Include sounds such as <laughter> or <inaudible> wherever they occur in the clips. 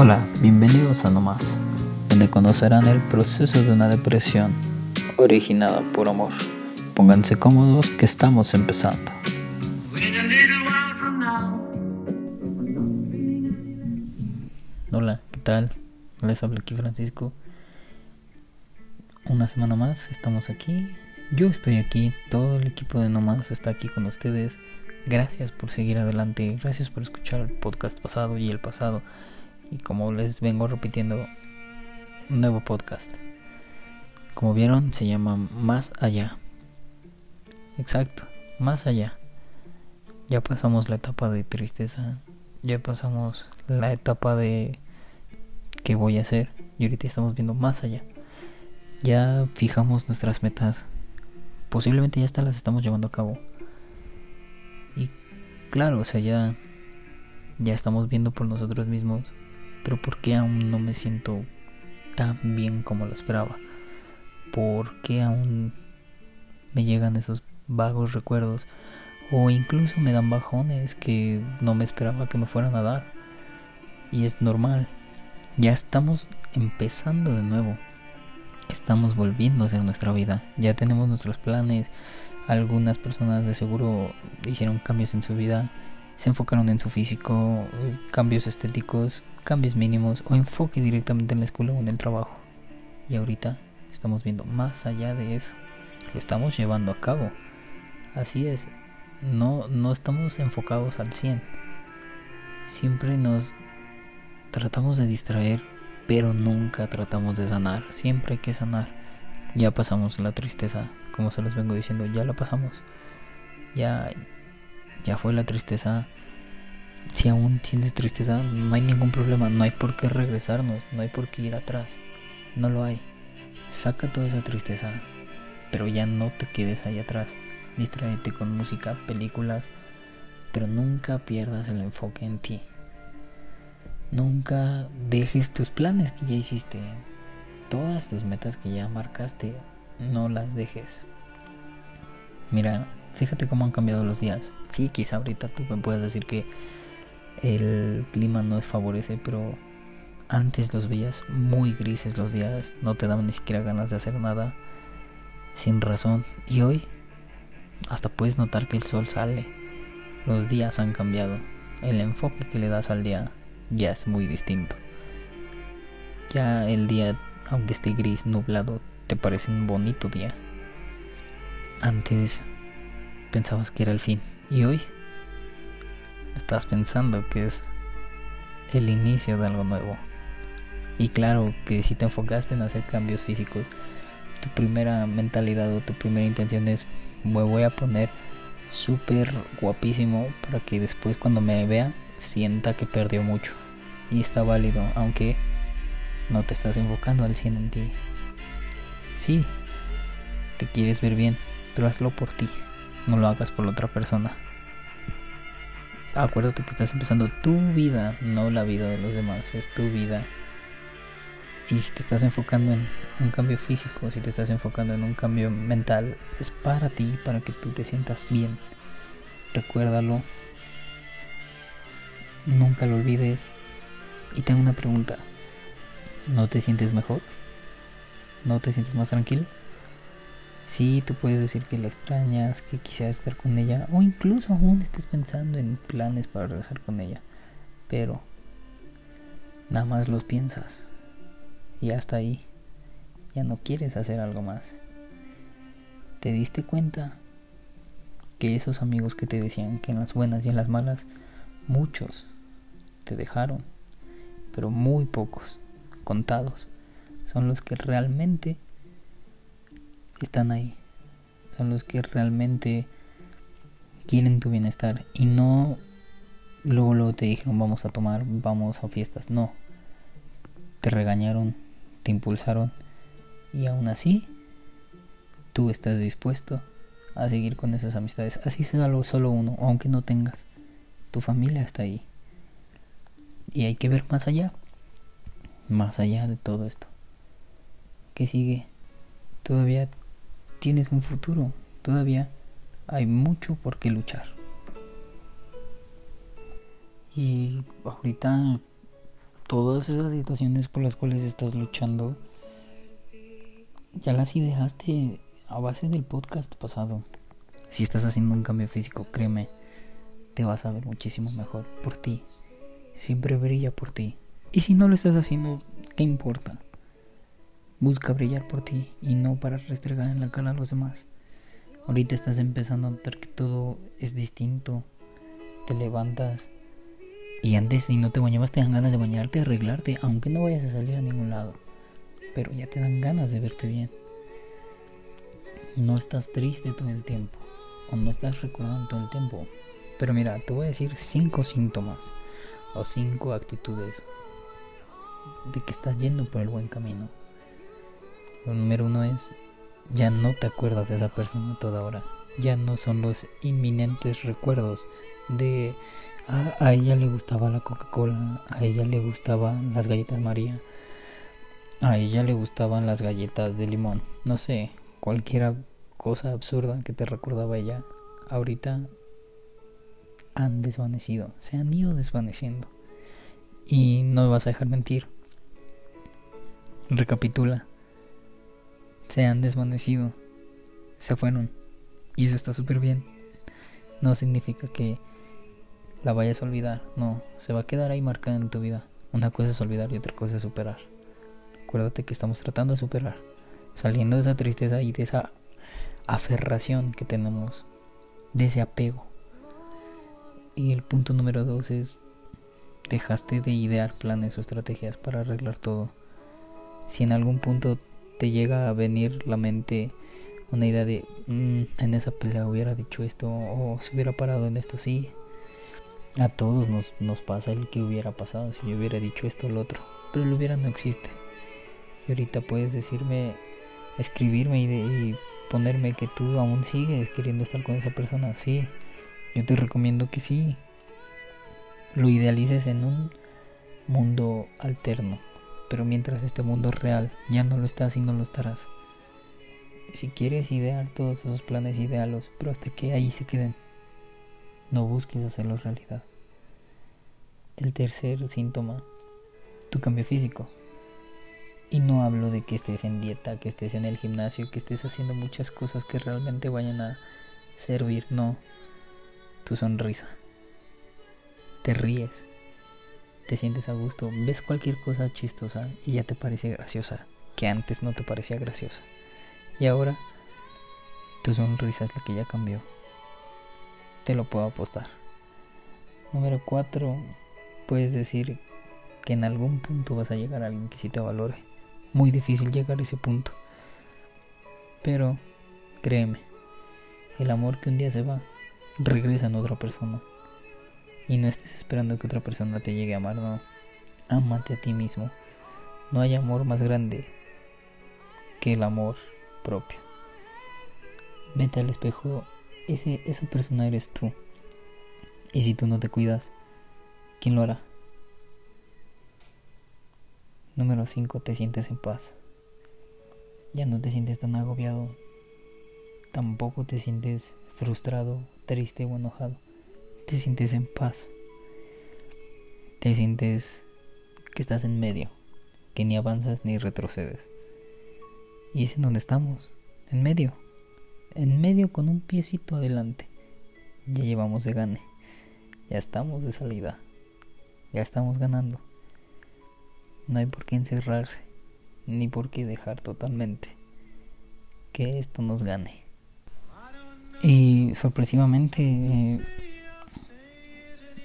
Hola, bienvenidos a No Más, donde conocerán el proceso de una depresión originada por amor. Pónganse cómodos que estamos empezando. Hola, ¿qué tal? Les habla aquí Francisco. Una semana más estamos aquí. Yo estoy aquí, todo el equipo de No Más está aquí con ustedes. Gracias por seguir adelante, gracias por escuchar el podcast pasado y el pasado. Y como les vengo repitiendo, un nuevo podcast. Como vieron, se llama Más Allá. Exacto, Más Allá. Ya pasamos la etapa de tristeza, ya pasamos la etapa de qué voy a hacer y ahorita estamos viendo más allá. Ya fijamos nuestras metas, posiblemente ya hasta las estamos llevando a cabo. Y claro, o sea, ya ya estamos viendo por nosotros mismos, pero ¿por qué aún no me siento tan bien como lo esperaba? ¿Por qué aún me llegan esos vagos recuerdos? O incluso me dan bajones que no me esperaba que me fueran a dar. Y es normal. Ya estamos empezando de nuevo. Estamos volviendo a hacer nuestra vida. Ya tenemos nuestros planes. Algunas personas de seguro hicieron cambios en su vida. Se enfocaron en su físico, cambios estéticos, cambios mínimos o enfoque directamente en la escuela o en el trabajo. Y ahorita estamos viendo más allá de eso. Lo estamos llevando a cabo. Así es, no, no estamos enfocados al 100. Siempre nos tratamos de distraer, pero nunca tratamos de sanar. Siempre hay que sanar. Ya pasamos la tristeza, como se los vengo diciendo, ya la pasamos. Ya, ya fue la tristeza. Si aún tienes tristeza, no hay ningún problema. No hay por qué regresarnos, no hay por qué ir atrás. No lo hay. Saca toda esa tristeza, pero ya no te quedes ahí atrás. Distráete con música, películas, pero nunca pierdas el enfoque en ti. Nunca dejes tus planes que ya hiciste. Todas tus metas que ya marcaste, no las dejes. Mira, fíjate cómo han cambiado los días. Sí, quizá ahorita tú me puedas decir que el clima no es favorece, pero antes los veías muy grises los días, no te daban ni siquiera ganas de hacer nada sin razón. Y hoy hasta puedes notar que el sol sale. Los días han cambiado. El enfoque que le das al día ya es muy distinto. Ya el día, aunque esté gris, nublado, te parece un bonito día. Antes pensabas que era el fin y hoy estás pensando que es el inicio de algo nuevo. Y claro que si te enfocaste en hacer cambios físicos, tu primera mentalidad o tu primera intención es me voy a poner súper guapísimo para que después cuando me vea sienta que perdió mucho. Y está válido, aunque no te estás enfocando al 100 en ti. Sí, te quieres ver bien, pero hazlo por ti, no lo hagas por la otra persona. Acuérdate que estás empezando tu vida, no la vida de los demás, es tu vida. Y si te estás enfocando en un cambio físico, si te estás enfocando en un cambio mental, es para ti, para que tú te sientas bien. Recuérdalo. Nunca lo olvides. Y tengo una pregunta. ¿No te sientes mejor? ¿No te sientes más tranquilo? Sí, tú puedes decir que la extrañas, que quisieras estar con ella, o incluso aún estés pensando en planes para regresar con ella. Pero nada más los piensas y hasta ahí. Ya no quieres hacer algo más. ¿Te diste cuenta que esos amigos que te decían que en las buenas y en las malas, muchos te dejaron, pero muy pocos, contados, son los que realmente están ahí, son los que realmente quieren tu bienestar y no luego luego te dijeron vamos a tomar, vamos a fiestas, no, te regañaron te impulsaron y aún así tú estás dispuesto a seguir con esas amistades. Así sea solo uno, aunque no tengas. Tu familia está ahí. Y hay que ver más allá. Más allá de todo esto. ¿Qué sigue? Todavía tienes un futuro. Todavía hay mucho por qué luchar. Y ahorita todas esas situaciones por las cuales estás luchando, ya las ideaste a base del podcast pasado. Si estás haciendo un cambio físico, créeme, te vas a ver muchísimo mejor por ti. Siempre brilla por ti. Y si no lo estás haciendo, ¿qué importa? Busca brillar por ti y no para restregar en la cara a los demás. Ahorita estás empezando a notar que todo es distinto. Te levantas y antes si no te bañabas te dan ganas de bañarte, arreglarte, aunque no vayas a salir a ningún lado. Pero ya te dan ganas de verte bien. No estás triste todo el tiempo. O no estás recordando todo el tiempo. Pero mira, te voy a decir cinco síntomas. O cinco actitudes. De que estás yendo por el buen camino. Lo número uno es, ya no te acuerdas de esa persona toda hora. Ya no son los inminentes recuerdos de a, ella le gustaba la Coca-Cola, a ella le gustaban las galletas María, a ella le gustaban las galletas de limón, no sé, cualquier cosa absurda que te recordaba ella, ahorita han desvanecido, se han ido desvaneciendo. Y no me vas a dejar mentir. Recapitula. Se han desvanecido. Se fueron. Y eso está súper bien. No significa que la vayas a olvidar. No, se va a quedar ahí marcada en tu vida. Una cosa es olvidar y otra cosa es superar. Acuérdate que estamos tratando de superar. Saliendo de esa tristeza y de esa aferración que tenemos. De ese apego. Y el punto número dos es, dejaste de idear planes o estrategias para arreglar todo. Si en algún punto te llega a venir la mente una idea de, mm, en esa pelea hubiera dicho esto o se hubiera parado en esto, sí, a todos nos, nos pasa el que hubiera pasado si yo hubiera dicho esto o lo otro. Pero lo hubiera no existe. Y ahorita puedes decirme, escribirme y, y ponerme que tú aún sigues queriendo estar con esa persona. Sí, yo te recomiendo que sí. Lo idealices en un mundo alterno. Pero mientras este mundo real ya no lo estás y no lo estarás. Si quieres idear todos esos planes, idealos, pero hasta que ahí se queden. No busques hacerlo realidad. El tercer síntoma, tu cambio físico. Y no hablo de que estés en dieta, que estés en el gimnasio, que estés haciendo muchas cosas que realmente vayan a servir, no. Tu sonrisa. Te ríes. Te sientes a gusto. Ves cualquier cosa chistosa y ya te parece graciosa, que antes no te parecía graciosa. Y ahora tu sonrisa es la que ya cambió te lo puedo apostar. Número 4. Puedes decir que en algún punto vas a llegar a alguien que sí te valore. Muy difícil llegar a ese punto. Pero créeme, el amor que un día se va regresa en otra persona. Y no estés esperando que otra persona te llegue a amar, no. Ámate a ti mismo. No hay amor más grande que el amor propio. Vete al espejo ese, esa persona eres tú. Y si tú no te cuidas, ¿quién lo hará? Número 5. Te sientes en paz. Ya no te sientes tan agobiado. Tampoco te sientes frustrado, triste o enojado. Te sientes en paz. Te sientes que estás en medio, que ni avanzas ni retrocedes. Y es en donde estamos, en medio en medio con un piecito adelante. Ya llevamos de gane. Ya estamos de salida. Ya estamos ganando. No hay por qué encerrarse, ni por qué dejar totalmente que esto nos gane. Y sorpresivamente, eh,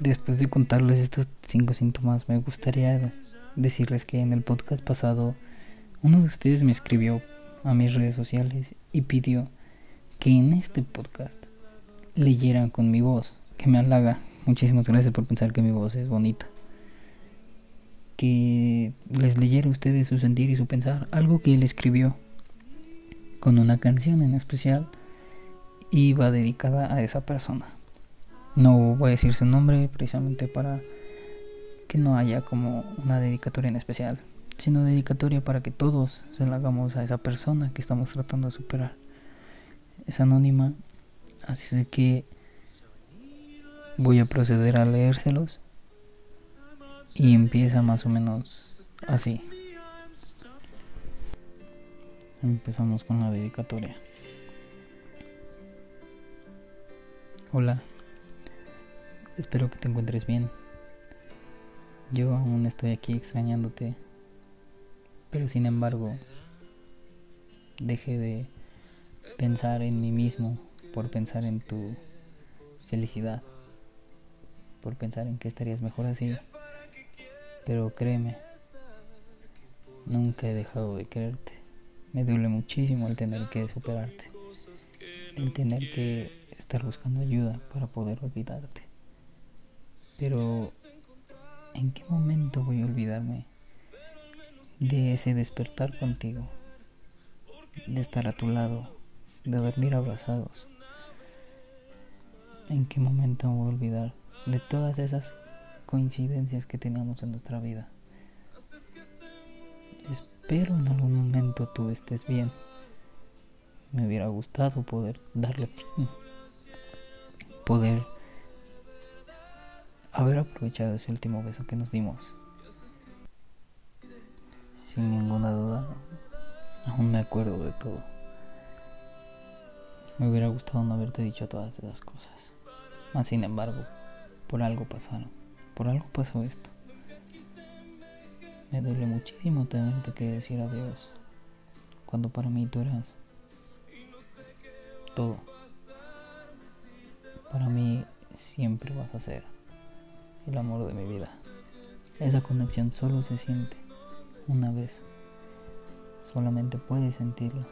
después de contarles estos cinco síntomas, me gustaría decirles que en el podcast pasado uno de ustedes me escribió a mis redes sociales y pidió que en este podcast leyeran con mi voz, que me halaga. Muchísimas gracias por pensar que mi voz es bonita. Que les leyera a ustedes su sentir y su pensar, algo que él escribió con una canción en especial y va dedicada a esa persona. No voy a decir su nombre precisamente para que no haya como una dedicatoria en especial, sino dedicatoria para que todos se la hagamos a esa persona que estamos tratando de superar es anónima, así es que voy a proceder a leérselos Y empieza más o menos así. Empezamos con la dedicatoria. Hola, espero que te encuentres bien. Yo aún estoy aquí extrañándote, pero sin embargo, dejé de pensar en mí mismo por pensar en tu felicidad, por pensar en que estarías mejor así. Pero créeme, nunca he dejado de quererte. Me duele muchísimo el tener que superarte, el tener que estar buscando ayuda para poder olvidarte. Pero, ¿en qué momento voy a olvidarme de ese despertar contigo? De estar a tu lado, de dormir abrazados. ¿En qué momento voy a olvidar de todas esas coincidencias que teníamos en nuestra vida? Espero en algún momento tú estés bien. Me hubiera gustado poder darle fin. Poder haber aprovechado ese último beso que nos dimos. Sin ninguna duda, aún me acuerdo de todo. Me hubiera gustado no haberte dicho todas esas cosas. Mas sin embargo, por algo pasaron. Por algo pasó esto. Me duele muchísimo tenerte que decir adiós. Cuando para mí tú eras todo. Para mí siempre vas a ser el amor de mi vida. Esa conexión solo se siente una vez. Solamente puedes sentirlo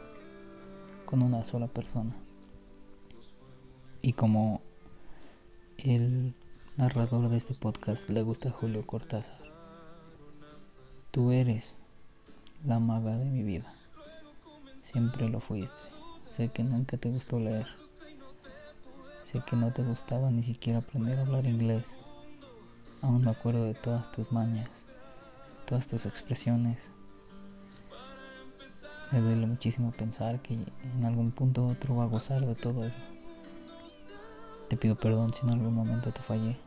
con una sola persona. Y como el narrador de este podcast le gusta Julio Cortázar, Tú eres la maga de mi vida. Siempre lo fuiste. Sé que nunca te gustó leer. Sé que no te gustaba ni siquiera aprender a hablar inglés. Aún me acuerdo de todas tus mañas, todas tus expresiones. Me duele muchísimo pensar que en algún punto otro va a gozar de todo eso. Te pido perdón si en algún momento te fallé.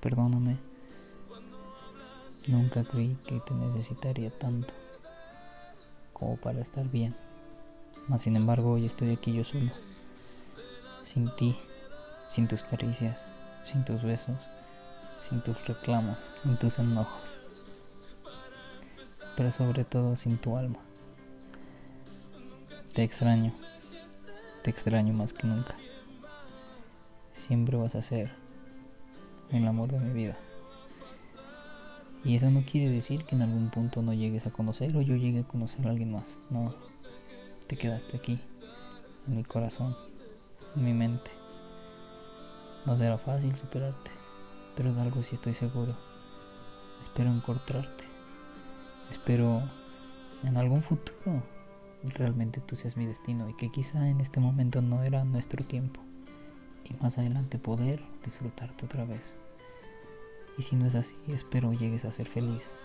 Perdóname Nunca creí que te necesitaría tanto como para estar bien. Mas sin embargo hoy estoy aquí yo solo. Sin ti, sin tus caricias, sin tus besos, sin tus reclamos, sin tus enojos. Pero sobre todo sin tu alma. Te extraño, te extraño más que nunca. Siempre vas a ser el amor de mi vida. Y eso no quiere decir que en algún punto no llegues a conocer o yo llegue a conocer a alguien más. No, te quedaste aquí, en mi corazón, en mi mente. No será fácil superarte, pero de algo sí estoy seguro. Espero encontrarte. Espero en algún futuro realmente tú seas mi destino y que quizá en este momento no era nuestro tiempo. Y más adelante poder disfrutarte otra vez. Y si no es así, espero llegues a ser feliz.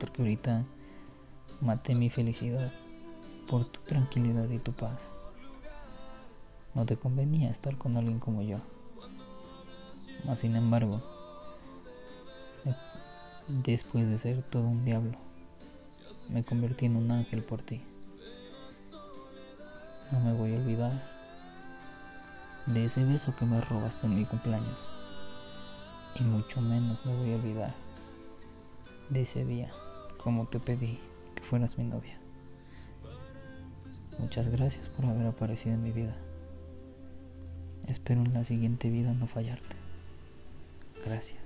Porque ahorita maté mi felicidad por tu tranquilidad y tu paz. No te convenía estar con alguien como yo. Mas sin embargo, después de ser todo un diablo, me convertí en un ángel por ti. No me voy a olvidar de ese beso que me robaste en mi cumpleaños y mucho menos me voy a olvidar de ese día, como te pedí que fueras mi novia. Muchas gracias por haber aparecido en mi vida. Espero en la siguiente vida no fallarte. Gracias.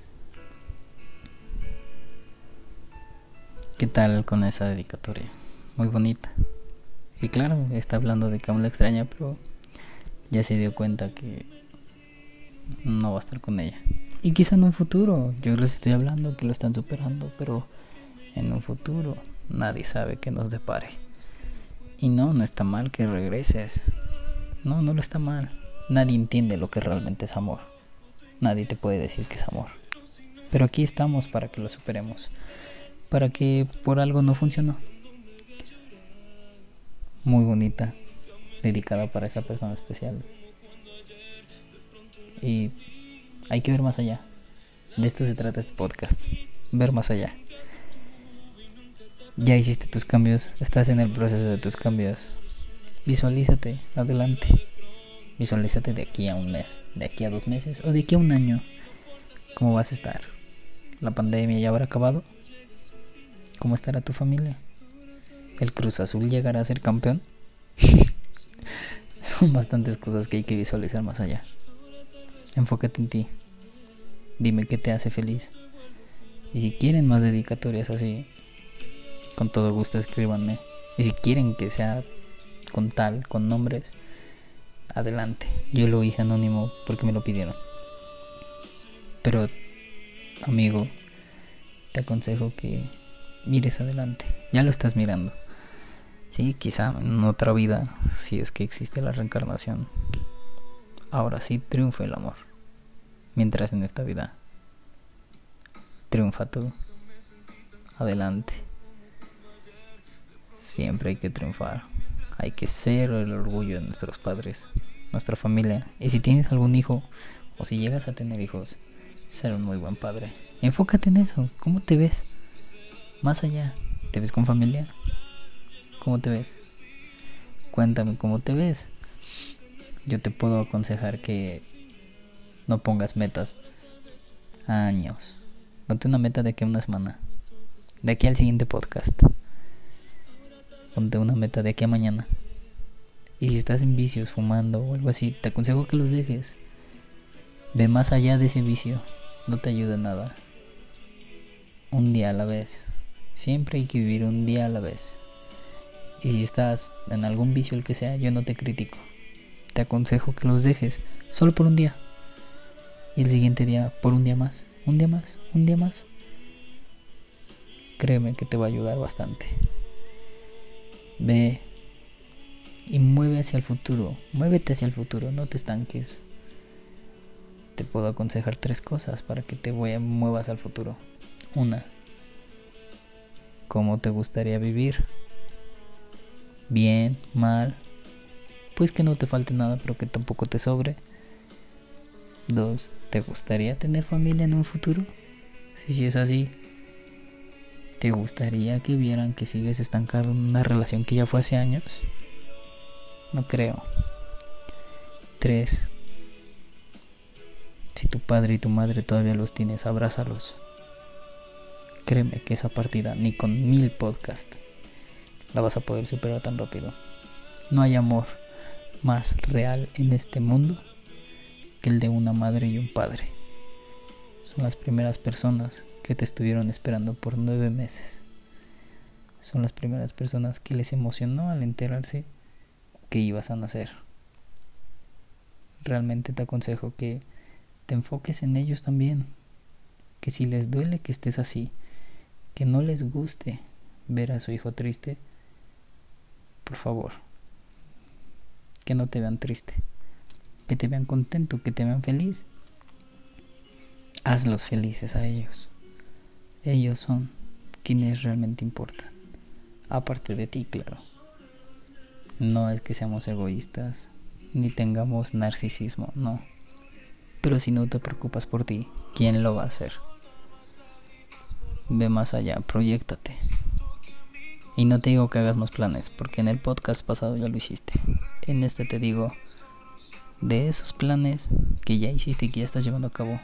¿Qué tal con esa dedicatoria? Muy bonita. Y claro, está hablando de que aún la extraña, pero ya se dio cuenta que no va a estar con ella. Y quizá en un futuro, yo les estoy hablando que lo están superando, pero en un futuro nadie sabe que nos depare. Y no, no está mal que regreses. No, no lo está mal. Nadie entiende lo que realmente es amor. Nadie te puede decir que es amor. Pero aquí estamos para que lo superemos. Para que por algo no funcionó. Muy bonita. Dedicada para esa persona especial. Y hay que ver más allá. De esto se trata este podcast. Ver más allá. Ya hiciste tus cambios, estás en el proceso de tus cambios. Visualízate, adelante. Visualízate de aquí a un mes, de aquí a dos meses o de aquí a un año. ¿Cómo vas a estar? ¿La pandemia ya habrá acabado? ¿Cómo estará tu familia? ¿El Cruz Azul llegará a ser campeón? <laughs> Son bastantes cosas que hay que visualizar más allá. Enfócate en ti. Dime qué te hace feliz. Y si quieren más dedicatorias así, con todo gusto escríbanme. Y si quieren que sea con tal, con nombres, adelante. Yo lo hice anónimo porque me lo pidieron. Pero, amigo, te aconsejo que mires adelante. Ya lo estás mirando. Sí, quizá en otra vida, si es que existe la reencarnación, ahora sí triunfa el amor. Mientras en esta vida triunfa tú. Adelante. Siempre hay que triunfar. Hay que ser el orgullo de nuestros padres, nuestra familia. Y si tienes algún hijo, o si llegas a tener hijos, ser un muy buen padre. Enfócate en eso. ¿Cómo te ves? Más allá. ¿Te ves con familia? ¿Cómo te ves? Cuéntame cómo te ves. Yo te puedo aconsejar que no pongas metas años. Ponte una meta de aquí a una semana. De aquí al siguiente podcast. Ponte una meta de aquí a mañana. Y si estás en vicios, fumando o algo así, te aconsejo que los dejes. Ve más allá de ese vicio. No te ayuda nada. Un día a la vez. Siempre hay que vivir un día a la vez. Y si estás en algún vicio, el que sea, yo no te critico. Te aconsejo que los dejes solo por un día. Y el siguiente día por un día más. Un día más. Un día más. Créeme que te va a ayudar bastante. Ve y mueve hacia el futuro. Muévete hacia el futuro, no te estanques. Te puedo aconsejar tres cosas para que te muevas al futuro. Una, ¿cómo te gustaría vivir? Bien, mal, pues que no te falte nada, pero que tampoco te sobre. Dos, ¿te gustaría tener familia en un futuro? Si, si es así, ¿Te gustaría que vieran que sigues estancado en una relación que ya fue hace años? No creo. 3. Si tu padre y tu madre todavía los tienes, abrázalos. Créeme que esa partida ni con mil podcasts la vas a poder superar tan rápido. No hay amor más real en este mundo que el de una madre y un padre. Son las primeras personas que te estuvieron esperando por nueve meses. Son las primeras personas que les emocionó al enterarse que ibas a nacer. Realmente te aconsejo que te enfoques en ellos también. Que si les duele que estés así, que no les guste ver a su hijo triste, por favor, que no te vean triste, que te vean contento, que te vean feliz. Hazlos felices a ellos. Ellos son quienes realmente importan. Aparte de ti, claro. No es que seamos egoístas, ni tengamos narcisismo, no. Pero si no te preocupas por ti, ¿quién lo va a hacer? Ve más allá, proyectate. Y no te digo que hagas más planes, porque en el podcast pasado ya lo hiciste. En este te digo, de esos planes que ya hiciste y que ya estás llevando a cabo,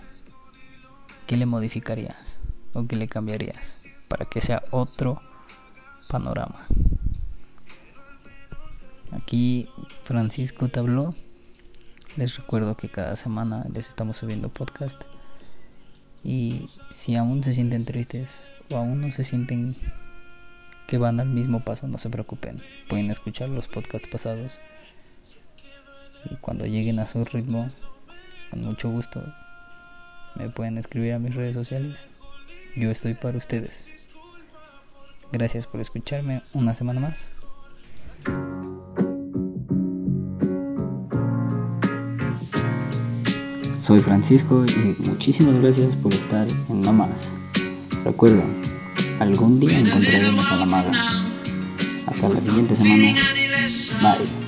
¿qué le modificarías? O que le cambiarías para que sea otro panorama. Aquí Francisco te habló. Les recuerdo que cada semana les estamos subiendo podcast. Y si aún se sienten tristes o aún no se sienten que van al mismo paso, no se preocupen. Pueden escuchar los podcasts pasados. Y cuando lleguen a su ritmo, con mucho gusto, me pueden escribir a mis redes sociales yo estoy para ustedes. Gracias por escucharme una semana más. Soy Francisco y muchísimas gracias por estar en No Más. Recuerden, algún día encontraremos a la maga. Hasta la siguiente semana. Bye.